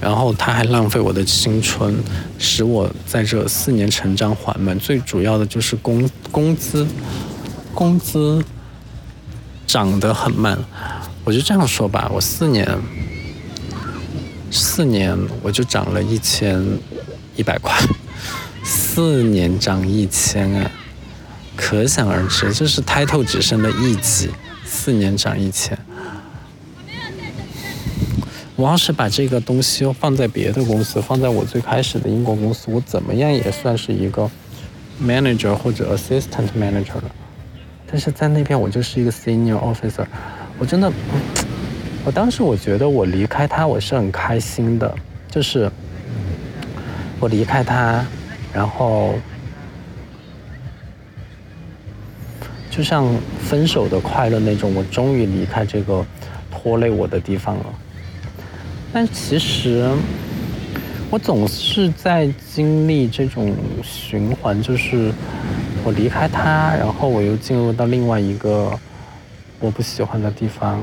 然后他还浪费我的青春，使我在这四年成长缓慢。最主要的就是工工资，工资涨得很慢。我就这样说吧，我四年，四年我就涨了一千一百块，四年涨一千啊，可想而知，这是 title 只升了一级，四年涨一千。我要是把这个东西放在别的公司，放在我最开始的英国公司，我怎么样也算是一个 manager 或者 assistant manager 了。但是在那边我就是一个 senior officer，我真的，我当时我觉得我离开他我是很开心的，就是我离开他，然后就像分手的快乐那种，我终于离开这个拖累我的地方了。但其实，我总是在经历这种循环，就是我离开他，然后我又进入到另外一个我不喜欢的地方。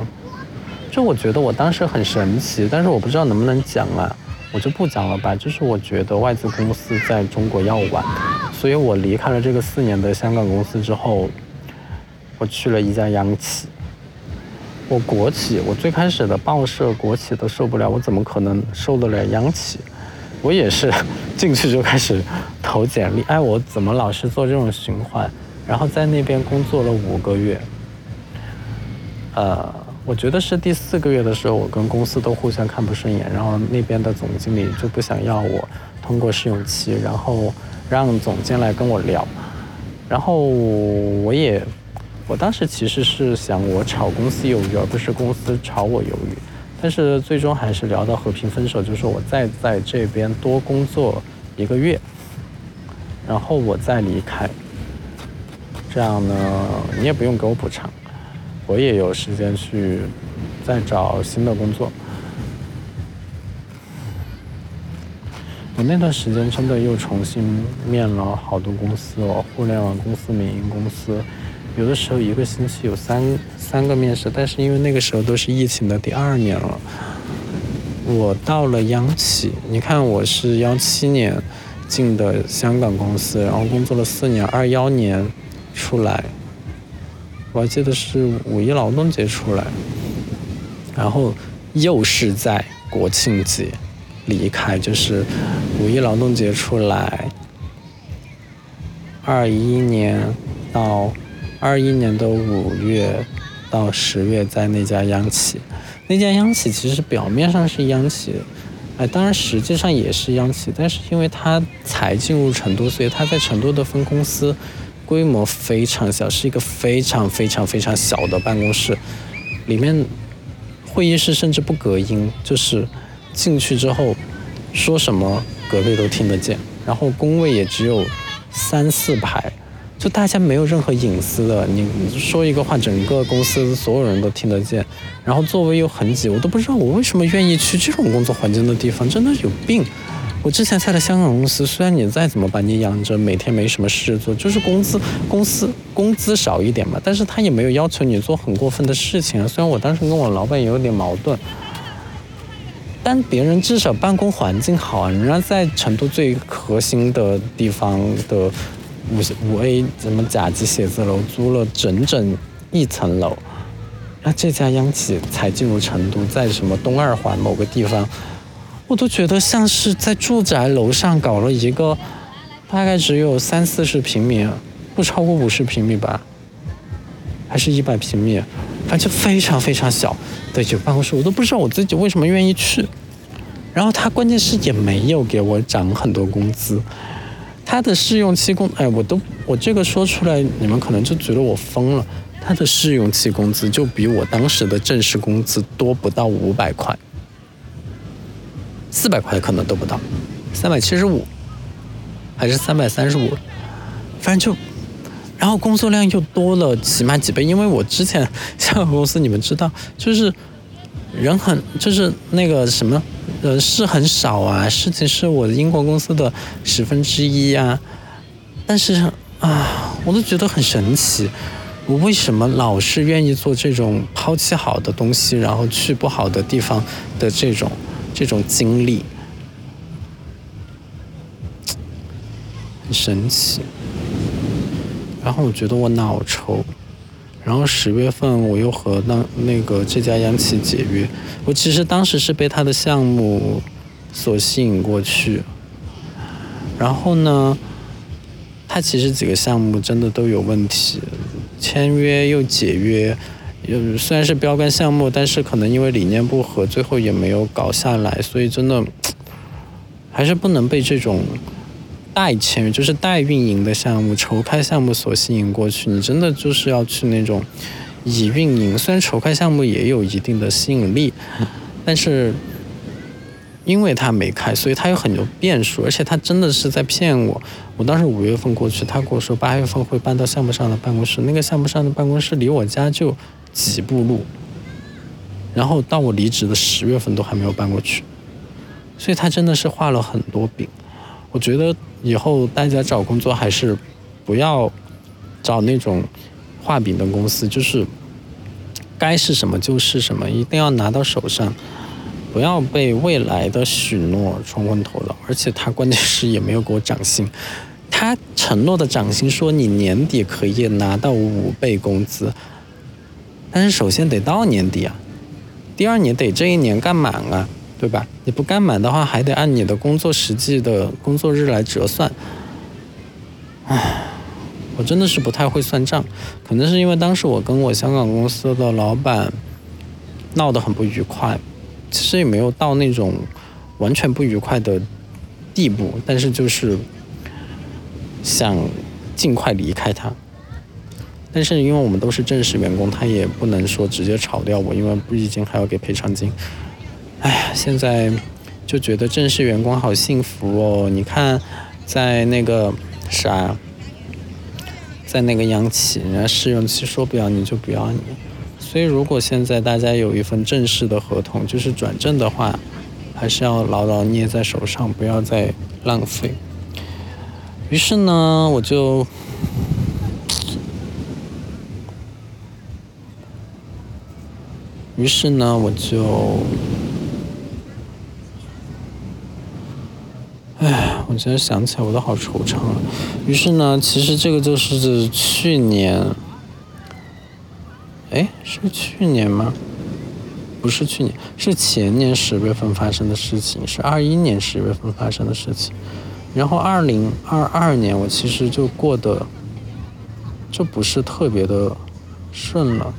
就我觉得我当时很神奇，但是我不知道能不能讲啊，我就不讲了吧。就是我觉得外资公司在中国要晚，所以我离开了这个四年的香港公司之后，我去了一家央企。我国企，我最开始的报社国企都受不了，我怎么可能受得了央企？我也是进去就开始投简历，哎，我怎么老是做这种循环？然后在那边工作了五个月，呃，我觉得是第四个月的时候，我跟公司都互相看不顺眼，然后那边的总经理就不想要我通过试用期，然后让总监来跟我聊，然后我也。我当时其实是想我炒公司鱿鱼，而不是公司炒我鱿鱼。但是最终还是聊到和平分手，就是我再在这边多工作一个月，然后我再离开。这样呢，你也不用给我补偿，我也有时间去再找新的工作。我那段时间真的又重新面了好多公司哦，互联网公司、民营公司。有的时候一个星期有三三个面试，但是因为那个时候都是疫情的第二年了，我到了央企，你看我是幺七年进的香港公司，然后工作了四年，二幺年出来，我还记得是五一劳动节出来，然后又是在国庆节离开，就是五一劳动节出来，二一年到。二一年的五月到十月，在那家央企，那家央企其实表面上是央企，哎，当然实际上也是央企，但是因为它才进入成都，所以它在成都的分公司规模非常小，是一个非常非常非常小的办公室，里面会议室甚至不隔音，就是进去之后说什么隔壁都听得见，然后工位也只有三四排。就大家没有任何隐私的，你说一个话，整个公司所有人都听得见，然后座位又很挤，我都不知道我为什么愿意去这种工作环境的地方，真的有病。我之前在的香港公司，虽然你再怎么把你养着，每天没什么事做，就是工资公司工资少一点嘛，但是他也没有要求你做很过分的事情啊。虽然我当时跟我老板也有点矛盾，但别人至少办公环境好啊，人家在成都最核心的地方的。五五 A 什么甲级写字楼租了整整一层楼，那这家央企才进入成都，在什么东二环某个地方，我都觉得像是在住宅楼上搞了一个，大概只有三四十平米，不超过五十平米吧，还是一百平米，反正非常非常小的一个办公室，我都不知道我自己为什么愿意去。然后他关键是也没有给我涨很多工资。他的试用期工，哎，我都我这个说出来，你们可能就觉得我疯了。他的试用期工资就比我当时的正式工资多不到五百块，四百块可能都不到，三百七十五，还是三百三十五，反正就，然后工作量又多了起码几倍，因为我之前香港公司你们知道，就是人很就是那个什么。人事很少啊，事情是我英国公司的十分之一啊，但是啊，我都觉得很神奇，我为什么老是愿意做这种抛弃好的东西，然后去不好的地方的这种这种经历，很神奇。然后我觉得我脑抽，然后十月份我又和那那个这家央企解约。我其实当时是被他的项目所吸引过去，然后呢，他其实几个项目真的都有问题，签约又解约，有虽然是标杆项目，但是可能因为理念不合，最后也没有搞下来，所以真的还是不能被这种。代签约就是代运营的项目、筹开项目所吸引过去，你真的就是要去那种以运营。虽然筹开项目也有一定的吸引力，但是因为他没开，所以他有很多变数，而且他真的是在骗我。我当时五月份过去，他跟我说八月份会搬到项目上的办公室，那个项目上的办公室离我家就几步路，然后到我离职的十月份都还没有搬过去，所以他真的是画了很多饼。我觉得以后大家找工作还是不要找那种画饼的公司，就是该是什么就是什么，一定要拿到手上，不要被未来的许诺冲昏头脑。而且他关键是也没有给我涨薪，他承诺的涨薪说你年底可以拿到五倍工资，但是首先得到年底啊，第二年得这一年干满啊。对吧？你不干满的话，还得按你的工作实际的工作日来折算。唉，我真的是不太会算账，可能是因为当时我跟我香港公司的老板闹得很不愉快，其实也没有到那种完全不愉快的地步，但是就是想尽快离开他。但是因为我们都是正式员工，他也不能说直接炒掉我，因为毕竟还要给赔偿金。哎呀，现在就觉得正式员工好幸福哦！你看，在那个啥，在那个央企，人家试用期说不要你就不要你。所以，如果现在大家有一份正式的合同，就是转正的话，还是要牢牢捏在手上，不要再浪费。于是呢，我就。于是呢，我就，哎，我现在想起来我都好惆怅啊。于是呢，其实这个就是去年，哎，是去年吗？不是去年，是前年十月份发生的事情，是二一年十月份发生的事情。然后二零二二年，我其实就过得就不是特别的顺了。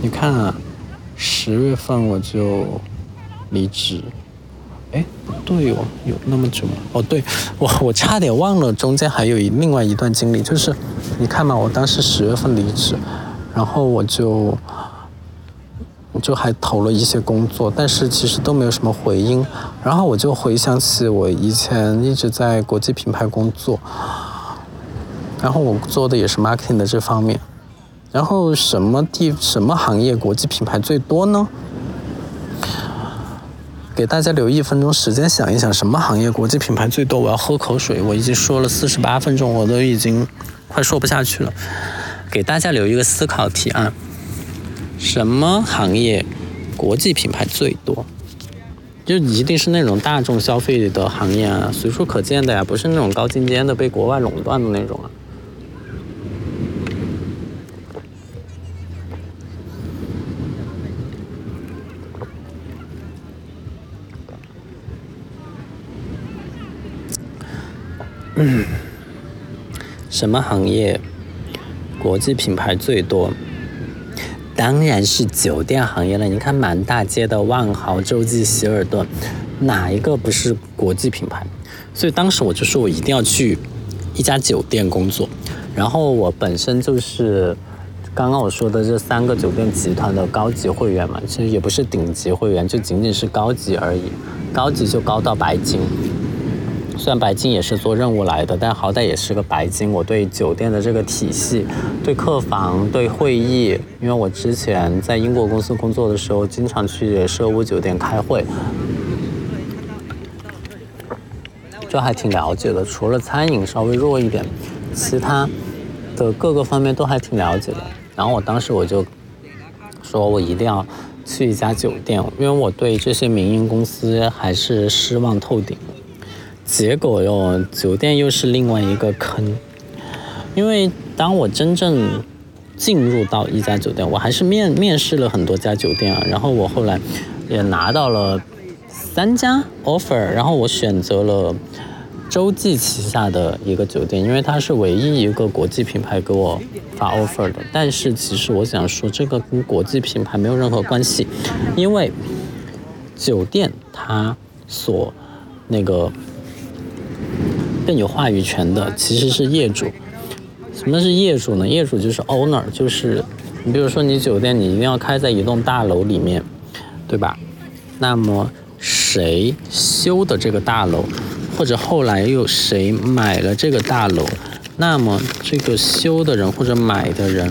你看啊，十月份我就离职，哎，不对哦，有那么久吗？哦，对，我我差点忘了，中间还有一另外一段经历，就是你看嘛，我当时十月份离职，然后我就就还投了一些工作，但是其实都没有什么回音，然后我就回想起我以前一直在国际品牌工作，然后我做的也是 marketing 的这方面。然后什么地什么行业国际品牌最多呢？给大家留一分钟时间想一想，什么行业国际品牌最多？我要喝口水，我已经说了四十八分钟，我都已经快说不下去了。给大家留一个思考题啊，什么行业国际品牌最多？就一定是那种大众消费的行业啊，随处可见的呀，不是那种高精尖的被国外垄断的那种啊。嗯，什么行业国际品牌最多？当然是酒店行业了。你看满大街的万豪、洲际、希尔顿，哪一个不是国际品牌？所以当时我就说我一定要去一家酒店工作。然后我本身就是刚刚我说的这三个酒店集团的高级会员嘛，其实也不是顶级会员，就仅仅是高级而已。高级就高到白金。虽然白金也是做任务来的，但好歹也是个白金。我对酒店的这个体系、对客房、对会议，因为我之前在英国公司工作的时候，经常去奢屋酒店开会，就还挺了解的。除了餐饮稍微弱一点，其他的各个方面都还挺了解的。然后我当时我就说我一定要去一家酒店，因为我对这些民营公司还是失望透顶。结果哟，酒店又是另外一个坑，因为当我真正进入到一家酒店，我还是面面试了很多家酒店啊，然后我后来也拿到了三家 offer，然后我选择了。洲际旗下的一个酒店，因为它是唯一一个国际品牌给我发 offer 的。但是其实我想说，这个跟国际品牌没有任何关系，因为酒店它所那个更有话语权的其实是业主。什么是业主呢？业主就是 owner，就是你比如说你酒店你一定要开在一栋大楼里面，对吧？那么谁修的这个大楼？或者后来又谁买了这个大楼，那么这个修的人或者买的人，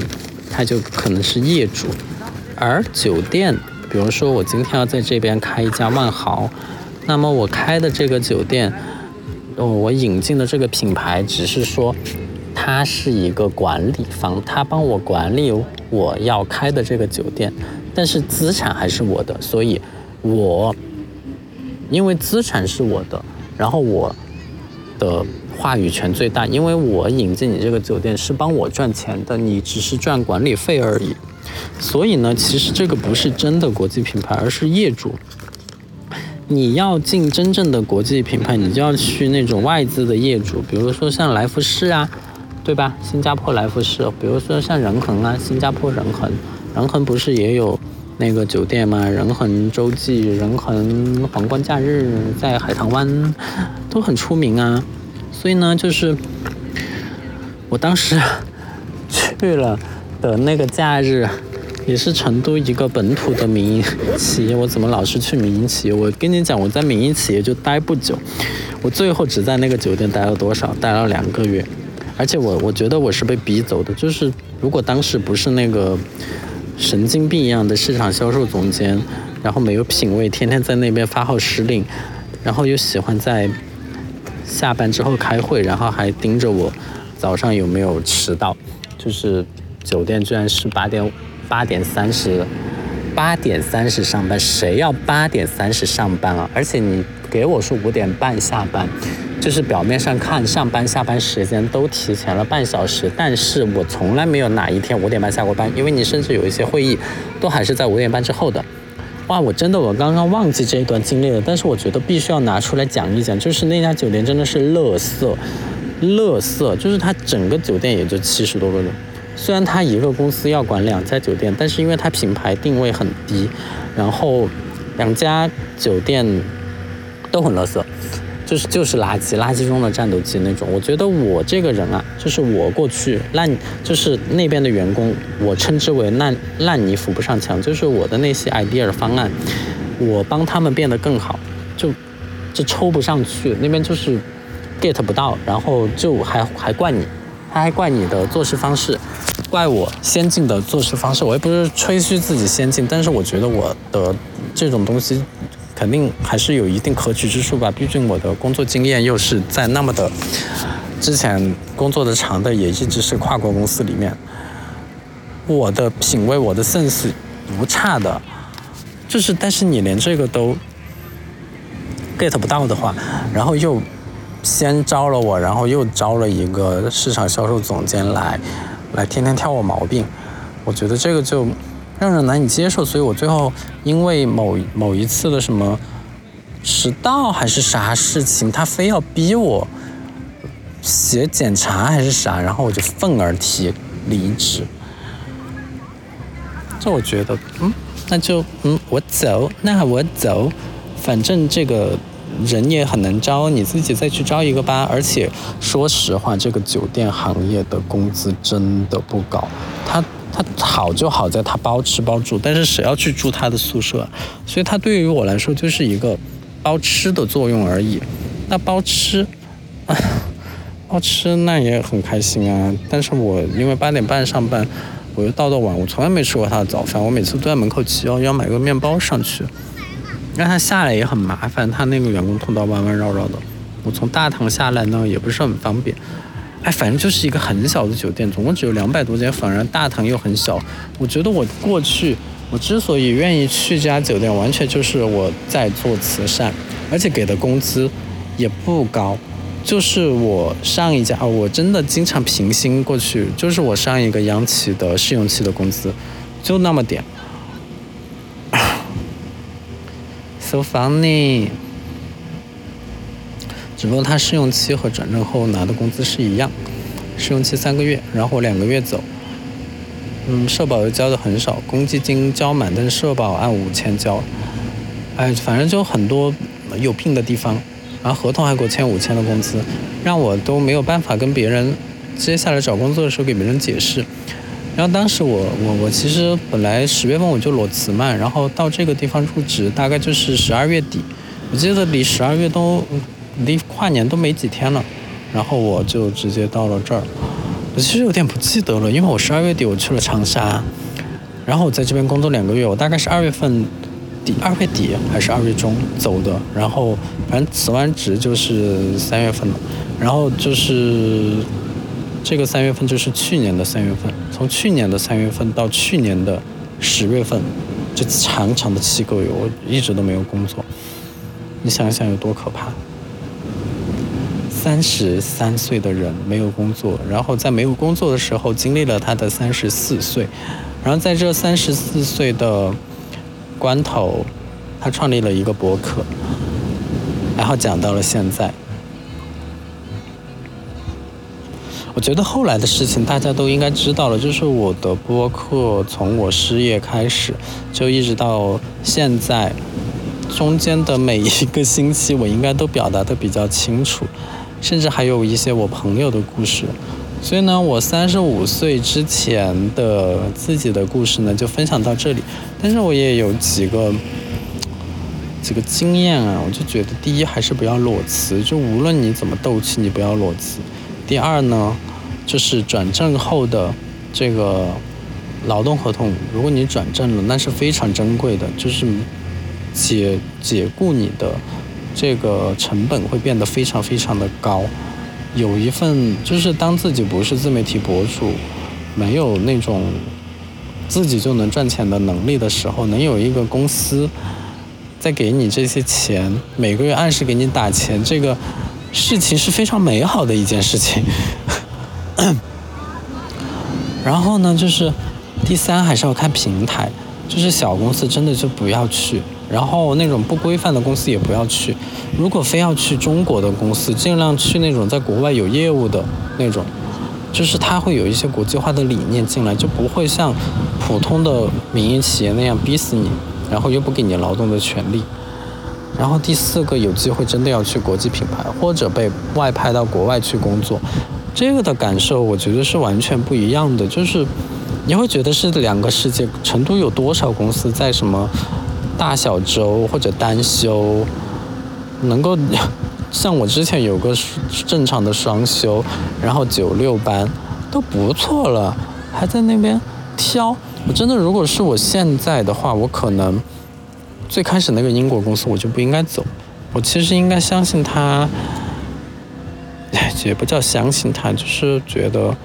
他就可能是业主。而酒店，比如说我今天要在这边开一家万豪，那么我开的这个酒店，哦，我引进的这个品牌只是说，它是一个管理方，他帮我管理我要开的这个酒店，但是资产还是我的，所以，我因为资产是我的。然后我的话语权最大，因为我引进你这个酒店是帮我赚钱的，你只是赚管理费而已。所以呢，其实这个不是真的国际品牌，而是业主。你要进真正的国际品牌，你就要去那种外资的业主，比如说像来福士啊，对吧？新加坡来福士，比如说像仁恒啊，新加坡仁恒，仁恒不是也有？那个酒店吗，仁恒洲际、仁恒皇冠假日在海棠湾都很出名啊，所以呢，就是我当时去了的那个假日，也是成都一个本土的民营企业。我怎么老是去民营企业？我跟你讲，我在民营企业就待不久，我最后只在那个酒店待了多少？待了两个月，而且我我觉得我是被逼走的，就是如果当时不是那个。神经病一样的市场销售总监，然后没有品位，天天在那边发号施令，然后又喜欢在下班之后开会，然后还盯着我早上有没有迟到。就是酒店居然是八点八点三十，八点三十上班，谁要八点三十上班啊？而且你给我说五点半下班。就是表面上看上班下班时间都提前了半小时，但是我从来没有哪一天五点半下过班，因为你甚至有一些会议，都还是在五点半之后的。哇，我真的我刚刚忘记这一段经历了，但是我觉得必须要拿出来讲一讲，就是那家酒店真的是乐色，乐色，就是它整个酒店也就七十多个人，虽然它一个公司要管两家酒店，但是因为它品牌定位很低，然后两家酒店都很垃圾。就是就是垃圾，垃圾中的战斗机那种。我觉得我这个人啊，就是我过去烂，就是那边的员工，我称之为烂烂泥扶不上墙。就是我的那些 idea 方案，我帮他们变得更好，就就抽不上去，那边就是 get 不到，然后就还还怪你，他还怪你的做事方式，怪我先进的做事方式。我也不是吹嘘自己先进，但是我觉得我的这种东西。肯定还是有一定可取之处吧，毕竟我的工作经验又是在那么的之前工作的长的，也一直是跨国公司里面，我的品味、我的 sense 不差的，就是但是你连这个都 get 不到的话，然后又先招了我，然后又招了一个市场销售总监来，来天天挑我毛病，我觉得这个就。让人难以接受，所以我最后因为某某一次的什么迟到还是啥事情，他非要逼我写检查还是啥，然后我就愤而提离职。这我觉得，嗯，那就嗯，我走，那我走，反正这个人也很难招，你自己再去招一个吧。而且说实话，这个酒店行业的工资真的不高，他。它好就好在它包吃包住，但是谁要去住他的宿舍？所以它对于我来说就是一个包吃的作用而已。那包吃，包吃那也很开心啊。但是我因为八点半上班，我又到的晚，我从来没吃过他的早饭。我每次都在门口骑哦要买个面包上去，让他下来也很麻烦，他那个员工通道弯弯绕绕的。我从大堂下来呢也不是很方便。哎，反正就是一个很小的酒店，总共只有两百多间房，然后大堂又很小。我觉得我过去我之所以愿意去这家酒店，完全就是我在做慈善，而且给的工资也不高。就是我上一家，我真的经常平薪过去，就是我上一个央企的试用期的工资，就那么点。So funny。只不过他试用期和转正后拿的工资是一样，试用期三个月，然后两个月走。嗯，社保又交的很少，公积金交满，但是社保按五千交。哎，反正就很多有病的地方，然后合同还给我签五千的工资，让我都没有办法跟别人接下来找工作的时候给别人解释。然后当时我我我其实本来十月份我就裸辞嘛，然后到这个地方入职大概就是十二月底，我记得离十二月都。离跨年都没几天了，然后我就直接到了这儿。我其实有点不记得了，因为我十二月底我去了长沙，然后我在这边工作两个月。我大概是二月份底，二月底还是二月中走的。然后反正辞完职就是三月份了。然后就是这个三月份就是去年的三月份，从去年的三月份到去年的十月份，这长长的七个月我一直都没有工作。你想想有多可怕？三十三岁的人没有工作，然后在没有工作的时候经历了他的三十四岁，然后在这三十四岁的关头，他创立了一个博客，然后讲到了现在。我觉得后来的事情大家都应该知道了，就是我的播客从我失业开始，就一直到现在，中间的每一个星期我应该都表达的比较清楚。甚至还有一些我朋友的故事，所以呢，我三十五岁之前的自己的故事呢，就分享到这里。但是我也有几个几个经验啊，我就觉得，第一还是不要裸辞，就无论你怎么斗气，你不要裸辞。第二呢，就是转正后的这个劳动合同，如果你转正了，那是非常珍贵的，就是解解雇你的。这个成本会变得非常非常的高，有一份就是当自己不是自媒体博主，没有那种自己就能赚钱的能力的时候，能有一个公司在给你这些钱，每个月按时给你打钱，这个事情是非常美好的一件事情。然后呢，就是第三还是要看平台，就是小公司真的就不要去。然后那种不规范的公司也不要去，如果非要去中国的公司，尽量去那种在国外有业务的那种，就是他会有一些国际化的理念进来，就不会像普通的民营企业那样逼死你，然后又不给你劳动的权利。然后第四个，有机会真的要去国际品牌或者被外派到国外去工作，这个的感受我觉得是完全不一样的，就是你会觉得是两个世界。成都有多少公司在什么？大小周或者单休，能够 像我之前有个正常的双休，然后九六班都不错了，还在那边挑。我真的如果是我现在的话，我可能最开始那个英国公司我就不应该走，我其实应该相信他，也不叫相信他，就是觉得。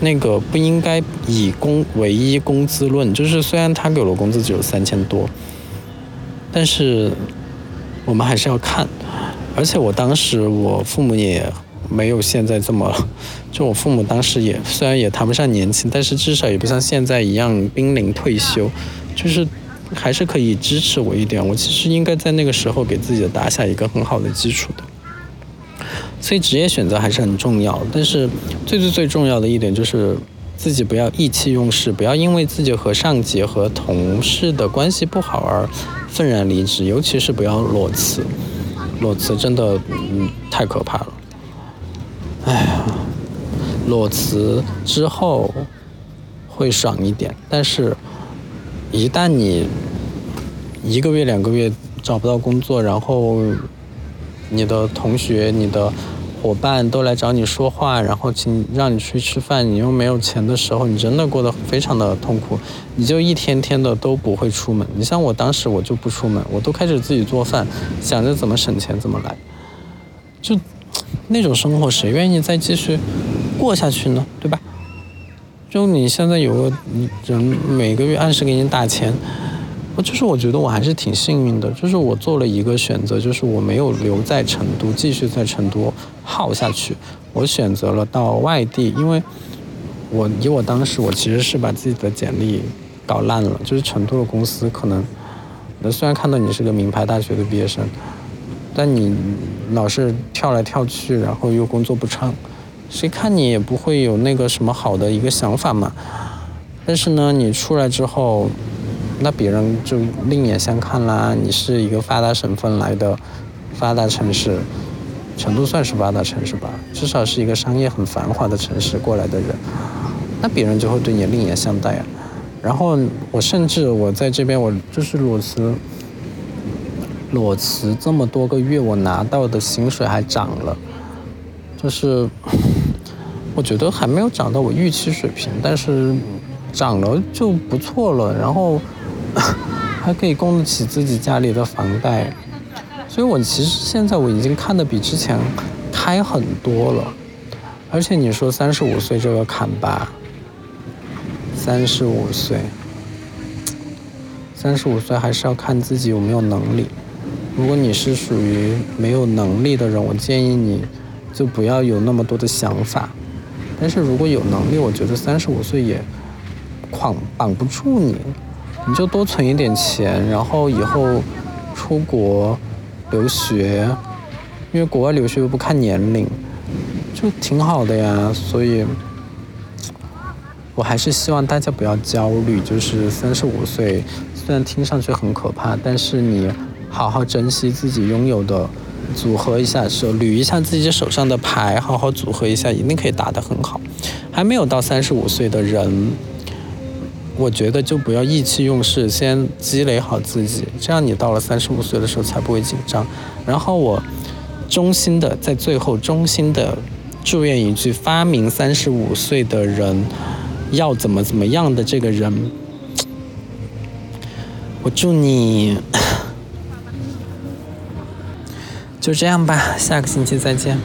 那个不应该以工唯一工资论，就是虽然他给我的工资只有三千多，但是我们还是要看。而且我当时我父母也没有现在这么，就我父母当时也虽然也谈不上年轻，但是至少也不像现在一样濒临退休，就是还是可以支持我一点。我其实应该在那个时候给自己打下一个很好的基础的。所以职业选择还是很重要，但是最最最重要的一点就是自己不要意气用事，不要因为自己和上级和同事的关系不好而愤然离职，尤其是不要裸辞，裸辞真的嗯太可怕了。哎呀，裸辞之后会爽一点，但是一旦你一个月两个月找不到工作，然后你的同学你的。伙伴都来找你说话，然后请让你去吃饭，你又没有钱的时候，你真的过得非常的痛苦，你就一天天的都不会出门。你像我当时我就不出门，我都开始自己做饭，想着怎么省钱怎么来，就那种生活谁愿意再继续过下去呢？对吧？就你现在有个人每个月按时给你打钱，我就是我觉得我还是挺幸运的，就是我做了一个选择，就是我没有留在成都继续在成都耗下去，我选择了到外地，因为我以我当时我其实是把自己的简历搞烂了，就是成都的公司可能，那虽然看到你是个名牌大学的毕业生，但你老是跳来跳去，然后又工作不畅。谁看你也不会有那个什么好的一个想法嘛。但是呢，你出来之后，那别人就另眼相看啦。你是一个发达省份来的，发达城市，成都算是发达城市吧，至少是一个商业很繁华的城市过来的人，那别人就会对你另眼相待啊。然后我甚至我在这边，我就是裸辞，裸辞这么多个月，我拿到的薪水还涨了，就是。我觉得还没有涨到我预期水平，但是涨了就不错了，然后 还可以供得起自己家里的房贷，所以我其实现在我已经看得比之前开很多了。而且你说三十五岁这个坎吧，三十五岁，三十五岁还是要看自己有没有能力。如果你是属于没有能力的人，我建议你就不要有那么多的想法。但是如果有能力，我觉得三十五岁也绑绑不住你，你就多存一点钱，然后以后出国留学，因为国外留学又不看年龄，就挺好的呀。所以，我还是希望大家不要焦虑，就是三十五岁虽然听上去很可怕，但是你好好珍惜自己拥有的。组合一下手，捋一下自己手上的牌，好好组合一下，一定可以打得很好。还没有到三十五岁的人，我觉得就不要意气用事，先积累好自己，这样你到了三十五岁的时候才不会紧张。然后我衷心的在最后衷心的祝愿一句：发明三十五岁的人要怎么怎么样的这个人，我祝你。就这样吧，下个星期再见。